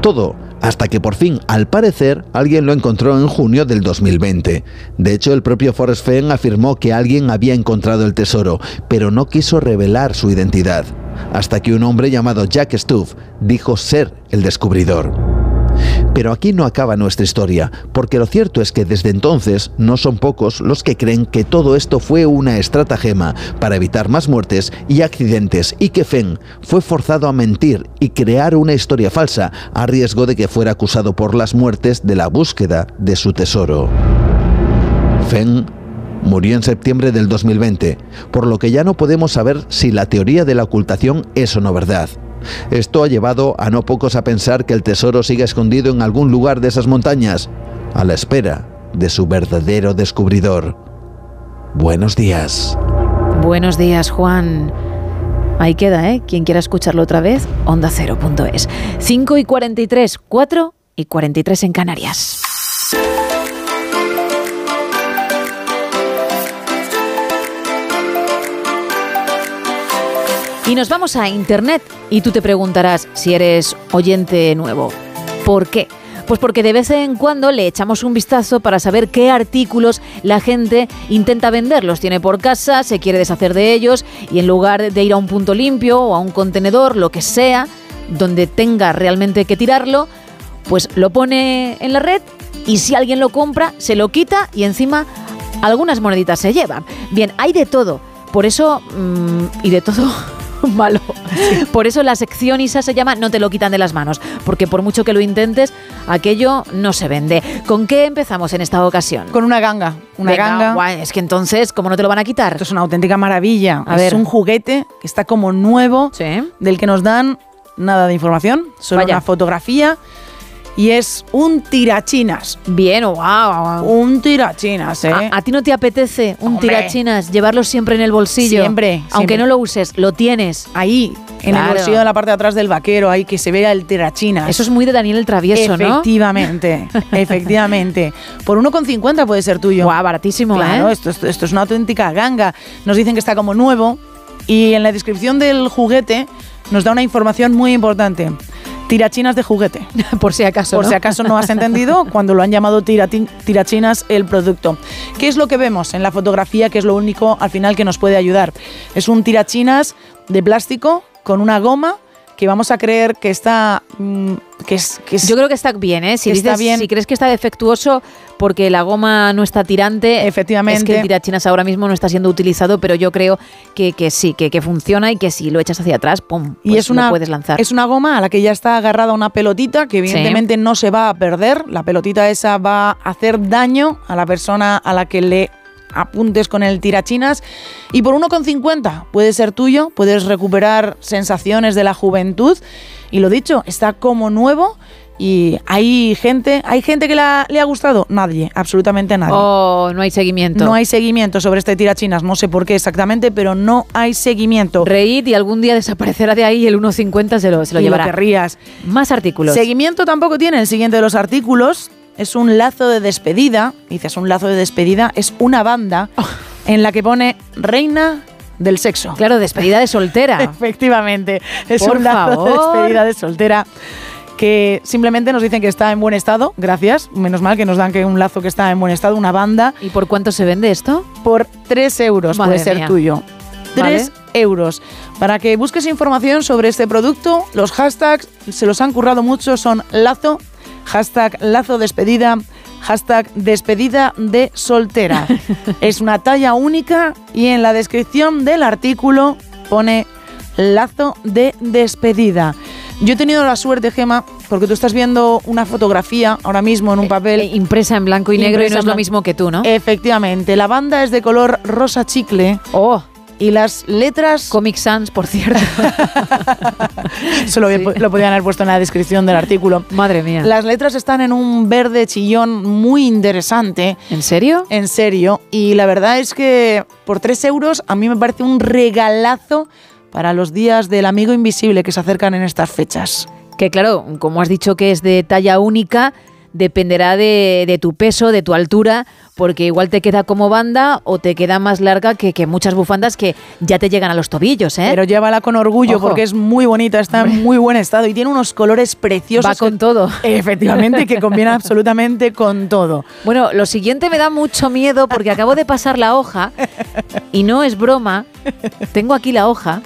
Todo hasta que por fin, al parecer, alguien lo encontró en junio del 2020. De hecho, el propio Forrest Fenn afirmó que alguien había encontrado el tesoro, pero no quiso revelar su identidad, hasta que un hombre llamado Jack Stuff dijo ser el descubridor. Pero aquí no acaba nuestra historia, porque lo cierto es que desde entonces no son pocos los que creen que todo esto fue una estratagema para evitar más muertes y accidentes y que Fenn fue forzado a mentir y crear una historia falsa a riesgo de que fuera acusado por las muertes de la búsqueda de su tesoro. Fenn murió en septiembre del 2020, por lo que ya no podemos saber si la teoría de la ocultación es o no verdad. Esto ha llevado a no pocos a pensar que el tesoro sigue escondido en algún lugar de esas montañas, a la espera de su verdadero descubridor. Buenos días. Buenos días, Juan. Ahí queda, ¿eh? Quien quiera escucharlo otra vez, onda 0.es. 5 y 43, 4 y 43 en Canarias. Y nos vamos a Internet y tú te preguntarás si eres oyente nuevo. ¿Por qué? Pues porque de vez en cuando le echamos un vistazo para saber qué artículos la gente intenta vender. Los tiene por casa, se quiere deshacer de ellos y en lugar de ir a un punto limpio o a un contenedor, lo que sea, donde tenga realmente que tirarlo, pues lo pone en la red y si alguien lo compra, se lo quita y encima algunas moneditas se llevan. Bien, hay de todo. Por eso, mm, y de todo malo. Por eso la sección ISA se llama No te lo quitan de las manos, porque por mucho que lo intentes, aquello no se vende. ¿Con qué empezamos en esta ocasión? Con una ganga. Una ganga. es que entonces, ¿cómo no te lo van a quitar? Esto es una auténtica maravilla. es un juguete que está como nuevo, del que nos dan nada de información, solo una fotografía y es un tirachinas. Bien, wow. Un tirachinas, ¿eh? ¿A, ti no te apetece un tirachinas llevarlo siempre en el bolsillo? Siempre. Aunque no lo uses, lo tienes. Ahí, en el bolsillo de la parte de atrás del vaquero, ahí que se vea el tirachinas. Eso es muy de Daniel el Travieso, ¿no? Efectivamente, efectivamente. Por 1,50 puede ser tuyo. Guau, baratísimo, claro, ¿eh? Esto, esto, esto es una auténtica ganga. Nos dicen que está como nuevo y en la descripción del juguete nos da una información muy importante tirachinas de juguete. Por si acaso. Por si acaso no has entendido cuando lo han llamado tirachinas el producto. ¿Qué es lo que vemos en la fotografía? Que es lo único al final que nos puede ayudar. Es un tirachinas de plástico con una goma que vamos a creer que está... mm, que es, que es- Yo creo que está bien, ¿eh? Si, está bien. si crees que está defectuoso porque la goma no está tirante, Efectivamente. es que el tirachinas ahora mismo no está siendo utilizado, pero yo creo que, que sí, que, que funciona y que si lo echas hacia atrás, pum, y pues es una, lo puedes lanzar. es una goma a la que ya está agarrada una pelotita que evidentemente no se va a perder. La pelotita esa va a hacer daño a la persona a la que le apuntes con el tirachinas y por 1,50 puede ser tuyo, puedes recuperar sensaciones de la juventud y lo dicho, está como nuevo y hay gente, hay gente que la- le ha gustado, nadie, absolutamente nadie. Oh, no hay seguimiento. No hay seguimiento sobre este tirachinas, no sé por qué exactamente, pero no hay seguimiento. Reíd y algún día desaparecerá de ahí y el 1.50 se lo, se lo Y lo llevará. querrías. Más artículos. Seguimiento tampoco tiene el siguiente de los artículos. Es un lazo de despedida. Dices, un lazo de despedida. Es una banda en la que pone reina del sexo. Claro, despedida de soltera. Efectivamente. Es Por un lazo de despedida de soltera que simplemente nos dicen que está en buen estado. Gracias. Menos mal que nos dan que un lazo que está en buen estado, una banda. ¿Y por cuánto se vende esto? Por 3 euros Madre puede ser mía. tuyo. 3 Vale. euros. Para que busques información sobre este producto, los hashtags se los han currado mucho, son lazo, hashtag lazo despedida, hashtag despedida de soltera. es una talla única y en la descripción del artículo pone lazo de despedida. Yo he tenido la suerte, Gema, porque tú estás viendo una fotografía ahora mismo en un papel. Eh, impresa en blanco y negro y no es lo mismo que tú, ¿no? Efectivamente, la banda es de color rosa chicle. Oh. Y las letras. Comic Sans, por cierto. Eso lo, lo podían haber puesto en la descripción del artículo. Madre mía. Las letras están en un verde chillón muy interesante. ¿En serio? En serio. Y la verdad es que por 3 euros a mí me parece un regalazo para los días del amigo invisible que se acercan en estas fechas. Que claro, como has dicho que es de talla única, dependerá de, de tu peso, de tu altura, porque igual te queda como banda o te queda más larga que, que muchas bufandas que ya te llegan a los tobillos, ¿eh? Pero llévala con orgullo Ojo. porque es muy bonita, está en muy buen estado y tiene unos colores preciosos. Va con que- todo. Efectivamente, que combina absolutamente con todo. Bueno, lo siguiente me da mucho miedo porque acabo de pasar la hoja y no es broma. Tengo aquí la hoja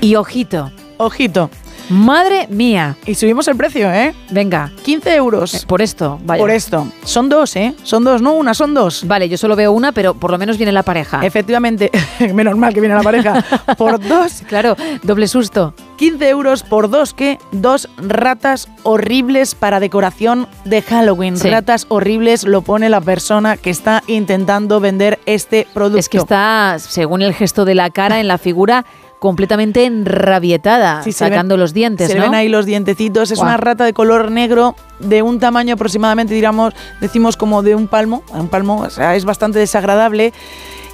y ojito. Ojito. Madre mía. Y subimos el precio, ¿eh? Venga. 15 euros. Eh, Por esto, vaya. Por esto. Son dos, ¿eh? Son dos, no una, son dos. Vale, yo solo veo una, pero por lo menos viene la pareja. Efectivamente, menos mal que viene la pareja. Por dos, Claro, doble susto. 15 euros por dos, ¿qué? Dos ratas horribles para decoración de Halloween. Sí. Ratas horribles lo pone la persona que está intentando vender este producto. Es que está, según el gesto de la cara, en la figura, completamente enrabietada, Sí, sacando ven- los dientes, Se ven ahí los dientecitos. Es una rata de color negro de un tamaño aproximadamente, digamos, decimos como de un palmo. Un palmo, o sea, es bastante desagradable.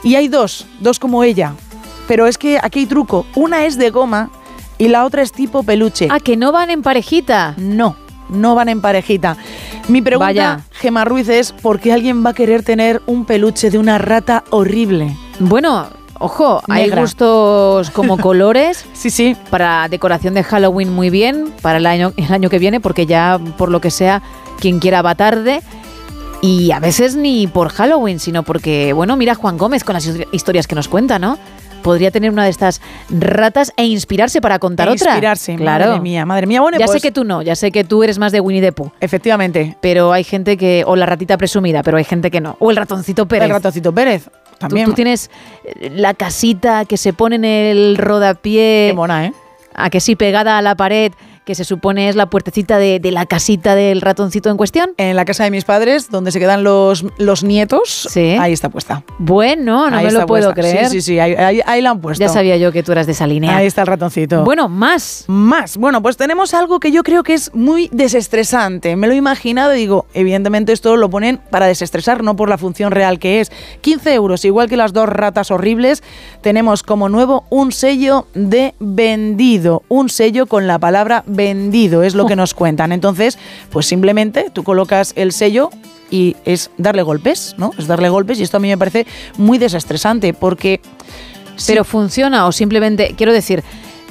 Y hay dos, dos como ella. Pero es que aquí hay truco. Una es de goma y la otra es tipo peluche. Ah, que no van en parejita. No, no van en parejita. Mi pregunta, Vaya. Gema Ruiz, es ¿por qué alguien va a querer tener un peluche de una rata horrible? Bueno, ojo, hay gustos como colores. Sí, sí. Para decoración de Halloween muy bien, para el año, el año que viene, porque ya por lo que sea, quien quiera va tarde. Y a veces ni por Halloween, sino porque, bueno, mira Juan Gómez con las his- historias que nos cuenta, ¿no? Podría tener una de estas ratas e inspirarse para contar E otra. inspirarse, claro. madre mía, madre mía. Bueno, ya pues- sé que tú no, ya sé que tú eres más de Winnie the Pooh. Efectivamente. Pero hay gente que, o la ratita presumida, pero hay gente que no. O el ratoncito Pérez. El ratoncito Pérez. Tú- También. Tú, tienes eh, la casita que se pone en el rodapié. Qué mona, ¿eh? A que sí, pegada a la pared, que se supone es la puertecita de, de la casita del ratoncito en cuestión. En la casa de mis padres, donde se quedan los, los nietos, Sí. ahí está puesta. Bueno, no Ahí me lo puedo puesta. creer. Sí, sí, sí, ahí, ahí- ahí la han puesto. Ya sabía yo que tú eras de esa línea. Ahí está el ratoncito. Bueno, más. Más. Bueno, pues tenemos algo que yo creo que es muy desestresante. Me lo he imaginado y digo, evidentemente esto lo ponen para desestresar, no por la función real que es. 15 euros, igual que las dos ratas horribles, tenemos como nuevo un sello de vendido. Un sello con la palabra vendido, es lo que nos cuentan. Entonces, pues simplemente tú colocas el sello y es darle golpes, ¿no? Es darle golpes y esto a mí me parece muy desestresante porque... Pero funciona o simplemente, quiero decir,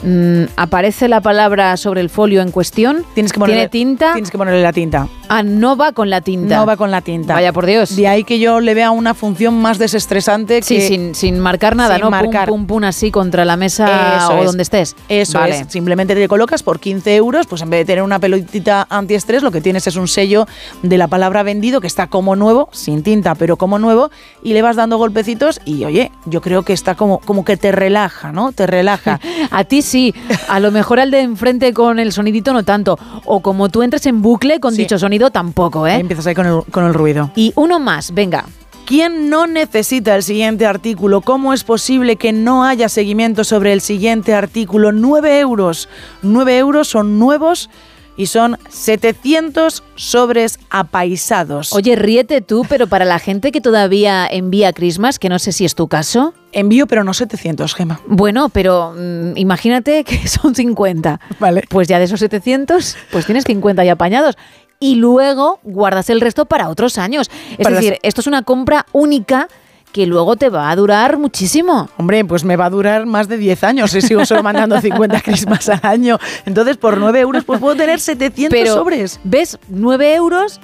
mm, aparece la palabra sobre el folio en cuestión, Tienes que tiene ponerle, tinta. Tienes que ponerle la tinta. Ah, no va con la tinta. No va con la tinta. Vaya por Dios. De ahí que yo le vea una función más desestresante Sí, que... sin, sin marcar nada, Sin ¿no? marcar. Pum, pum, pum, así contra la mesa Eso o es. donde estés. Eso Vale. es. Simplemente te colocas por 15 euros, pues en vez de tener una pelotita antiestrés, lo que tienes es un sello de la palabra vendido que está como nuevo, sin tinta, pero como nuevo, y le vas dando golpecitos y oye, yo creo que está como, como que te relaja, ¿no? Te relaja. A ti sí, a lo mejor al de enfrente con el sonidito no tanto. O como tú entres en bucle con Sí. dicho sonido tampoco, ¿eh? Empiezas ahí con el, con el ruido. Y uno más, venga. ¿Quién no necesita el siguiente artículo? ¿Cómo es posible que no haya seguimiento sobre el siguiente artículo? 9 euros. 9 euros son nuevos y son 700 sobres apaisados. Oye, ríete tú, pero para la gente que todavía envía Christmas, que no sé si es tu caso. Envío, pero no 700, Gema. Bueno, pero mm, imagínate que son 50. Vale. Pues ya de esos 700, pues tienes 50 ya apañados. Y luego guardas el resto para otros años. Es Para las- decir, esto es una compra única que luego te va a durar muchísimo. Hombre, pues me va a durar más de 10 años si sigo solo mandando 50 Christmas al año. Entonces, por 9 euros, pues puedo tener 700 Pero, sobres. ¿ves? 9 euros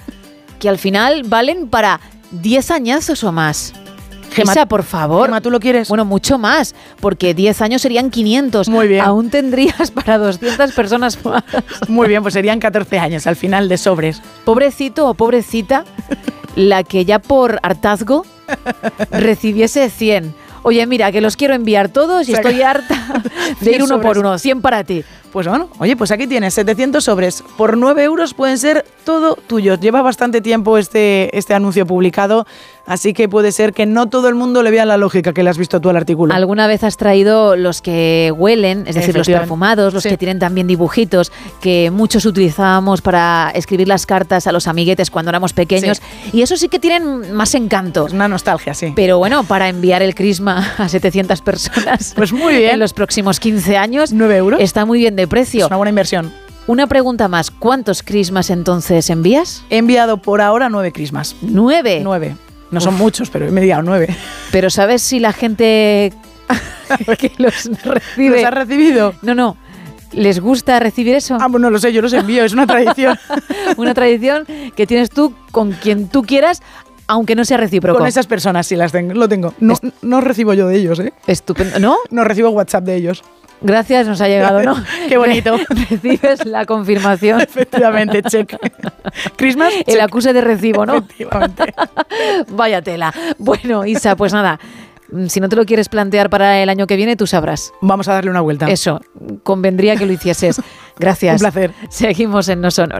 que al final valen para 10 añazos o más. Gema, Isa, por favor. Gema, ¿tú lo quieres? Bueno, mucho más, porque 10 años serían 500. Muy bien. Aún tendrías para 200 personas más. Muy bien, pues serían 14 años al final de sobres. Pobrecito o pobrecita, la que ya por hartazgo recibiese 100. Oye, mira, que los quiero enviar todos y estoy harta de 100 ir uno por uno. 100 para ti. Pues bueno, oye, pues aquí tienes 700 sobres. Por 9 euros pueden ser todo tuyos. Lleva bastante tiempo este, este anuncio publicado, así que puede ser que no todo el mundo le vea la lógica que le has visto tú al artículo. ¿Alguna vez has traído los que huelen, es decir, los perfumados, los Sí. que tienen también dibujitos, que muchos utilizábamos para escribir las cartas a los amiguetes cuando éramos pequeños? Y eso sí que tienen más encanto. Es una nostalgia, sí. Pero bueno, para enviar el crisma a 700 personas Pues muy bien. en los próximos 15 años, 9 euros. está muy bien de precio. Es una buena inversión. Una pregunta más, ¿cuántos crismas entonces envías? He enviado por ahora 9 Christmas. ¿Nueve? 9. No son muchos, pero he enviado 9. Pero ¿sabes si la gente que los recibe... ¿Los has recibido? No, no. ¿Les gusta recibir eso? Ah, pues no lo sé, yo los envío, es una tradición. Una tradición que tienes tú con quien tú quieras, aunque no sea recíproco. Con esas personas sí las tengo, lo tengo. No, no recibo yo de ellos, ¿eh? Estupendo. ¿No? No recibo WhatsApp de ellos. Gracias, nos ha llegado, ¿no? Qué bonito. Recibes la confirmación. Efectivamente, check. Christmas, El acuse de recibo, ¿no? Efectivamente. Vaya tela. Bueno, Isa, pues nada. mm, Si no te lo quieres plantear para el año que viene, tú sabrás. Vamos a darle una vuelta. Eso, convendría que lo hicieses. Gracias. Un placer. Seguimos en No Son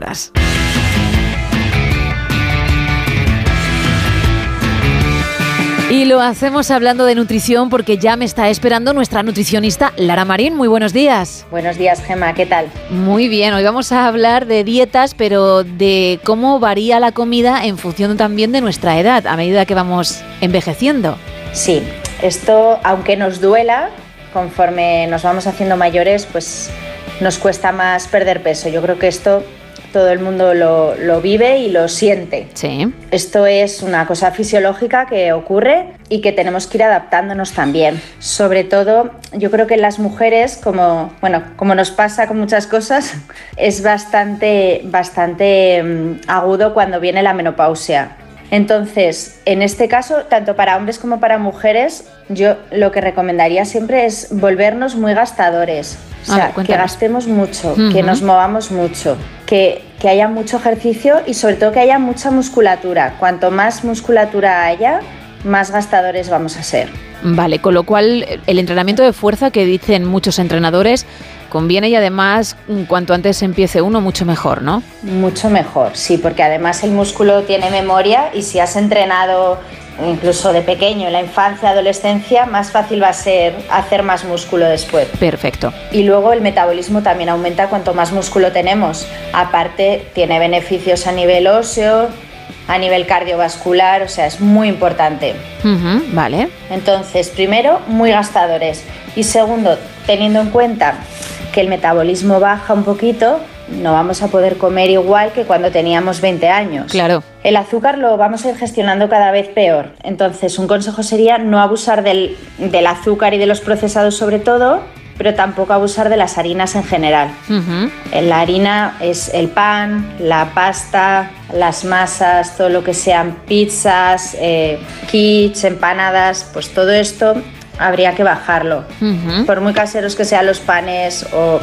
Y lo hacemos hablando de nutrición porque ya me está esperando nuestra nutricionista Lara Marín. Muy buenos días. Buenos días, Gema, ¿qué tal? Muy bien, hoy vamos a hablar de dietas, pero de cómo varía la comida en función también de nuestra edad, a medida que vamos envejeciendo. Sí, esto, aunque nos duela, conforme nos vamos haciendo mayores, pues nos cuesta más perder peso. Yo creo que esto todo el mundo lo, lo vive y lo siente. Sí. Esto es una cosa fisiológica que ocurre y que tenemos que ir adaptándonos también. Sobre todo, yo creo que las mujeres, como, bueno, como nos pasa con muchas cosas, es bastante, bastante mm, agudo cuando viene la menopausia. Entonces, en este caso, tanto para hombres como para mujeres, yo lo que recomendaría siempre es volvernos muy gastadores. O sea, ver, que gastemos mucho, que nos movamos mucho, que, que haya mucho ejercicio y sobre todo que haya mucha musculatura. Cuanto más musculatura haya, más gastadores vamos a ser. Vale, con lo cual el entrenamiento de fuerza que dicen muchos entrenadores conviene y además cuanto antes empiece uno, mucho mejor, ¿no? Mucho mejor, sí, porque además el músculo tiene memoria y si has entrenado incluso de pequeño, en la infancia, adolescencia, más fácil va a ser hacer más músculo después. Perfecto. Y luego el metabolismo también aumenta cuanto más músculo tenemos. Aparte, tiene beneficios a nivel óseo, a nivel cardiovascular, o sea, es muy importante. Vale. Entonces, primero, muy gastadores. Y segundo, teniendo en cuenta que el metabolismo baja un poquito, no vamos a poder comer igual que cuando teníamos 20 años. Claro. El azúcar lo vamos a ir gestionando cada vez peor. Entonces, un consejo sería no abusar del, del azúcar y de los procesados sobre todo, pero tampoco abusar de las harinas en general. La harina es el pan, la pasta, las masas, todo lo que sean pizzas, eh, kits, empanadas, pues todo esto habría que bajarlo. Por muy caseros que sean los panes o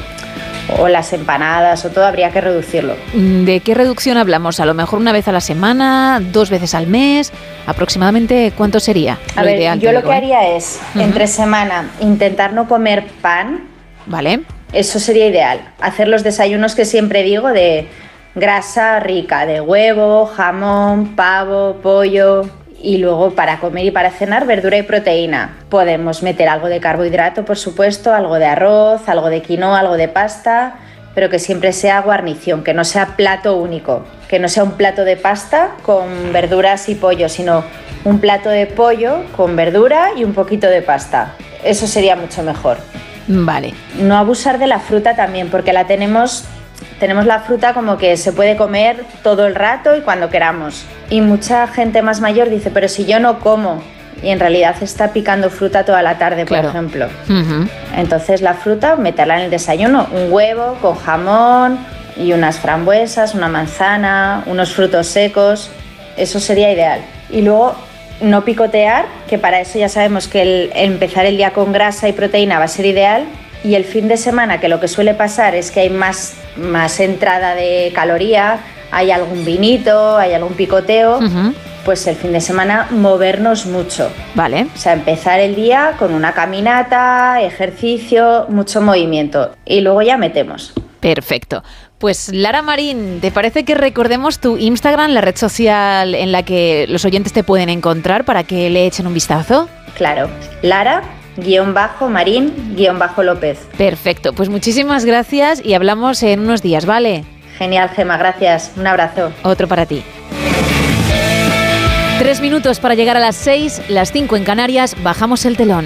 o las empanadas o todo, habría que reducirlo. ¿De qué reducción hablamos? A lo mejor una vez a la semana, dos veces al mes, aproximadamente cuánto sería? A ver, yo lo que haría es, entre semana, intentar no comer pan. Vale. Eso sería ideal. Hacer los desayunos que siempre digo de grasa rica, de huevo, jamón, pavo, pollo, y luego para comer y para cenar verdura y proteína. Podemos meter algo de carbohidrato, por supuesto, algo de arroz, algo de quinoa, algo de pasta, pero que siempre sea guarnición, que no sea plato único, que no sea un plato de pasta con verduras y pollo, sino un plato de pollo con verdura y un poquito de pasta. Eso sería mucho mejor. Vale. No abusar de la fruta también, porque la tenemos tenemos la fruta como que se puede comer todo el rato y cuando queramos. Y mucha gente más mayor dice, pero si yo no como, y en realidad está picando fruta toda la tarde, por ejemplo. Entonces la fruta, meterla en el desayuno, un huevo con jamón y unas frambuesas, una manzana, unos frutos secos, eso sería ideal. Y luego no picotear, que para eso ya sabemos que el empezar el día con grasa y proteína va a ser ideal, y el fin de semana, que lo que suele pasar es que hay más, más entrada de caloría, hay algún vinito, hay algún picoteo, pues el fin de semana movernos mucho. Vale. O sea, empezar el día con una caminata, ejercicio, mucho movimiento y luego ya metemos. Perfecto. Pues Lara Marín, ¿te parece que recordemos tu Instagram, la red social en la que los oyentes te pueden encontrar para que le echen un vistazo? Claro, Lara guion bajo Marín, guion bajo López. Perfecto, pues muchísimas gracias y hablamos en unos días, ¿vale? Genial, Gema, gracias. Un abrazo. Otro para ti. Tres minutos para llegar a las seis, las cinco en Canarias, bajamos el telón.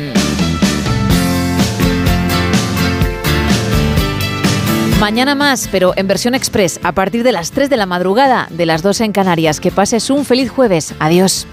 Mañana más, pero en versión express, a partir de las 3 de la madrugada, de las 2 en Canarias. Que pases un feliz jueves. Adiós.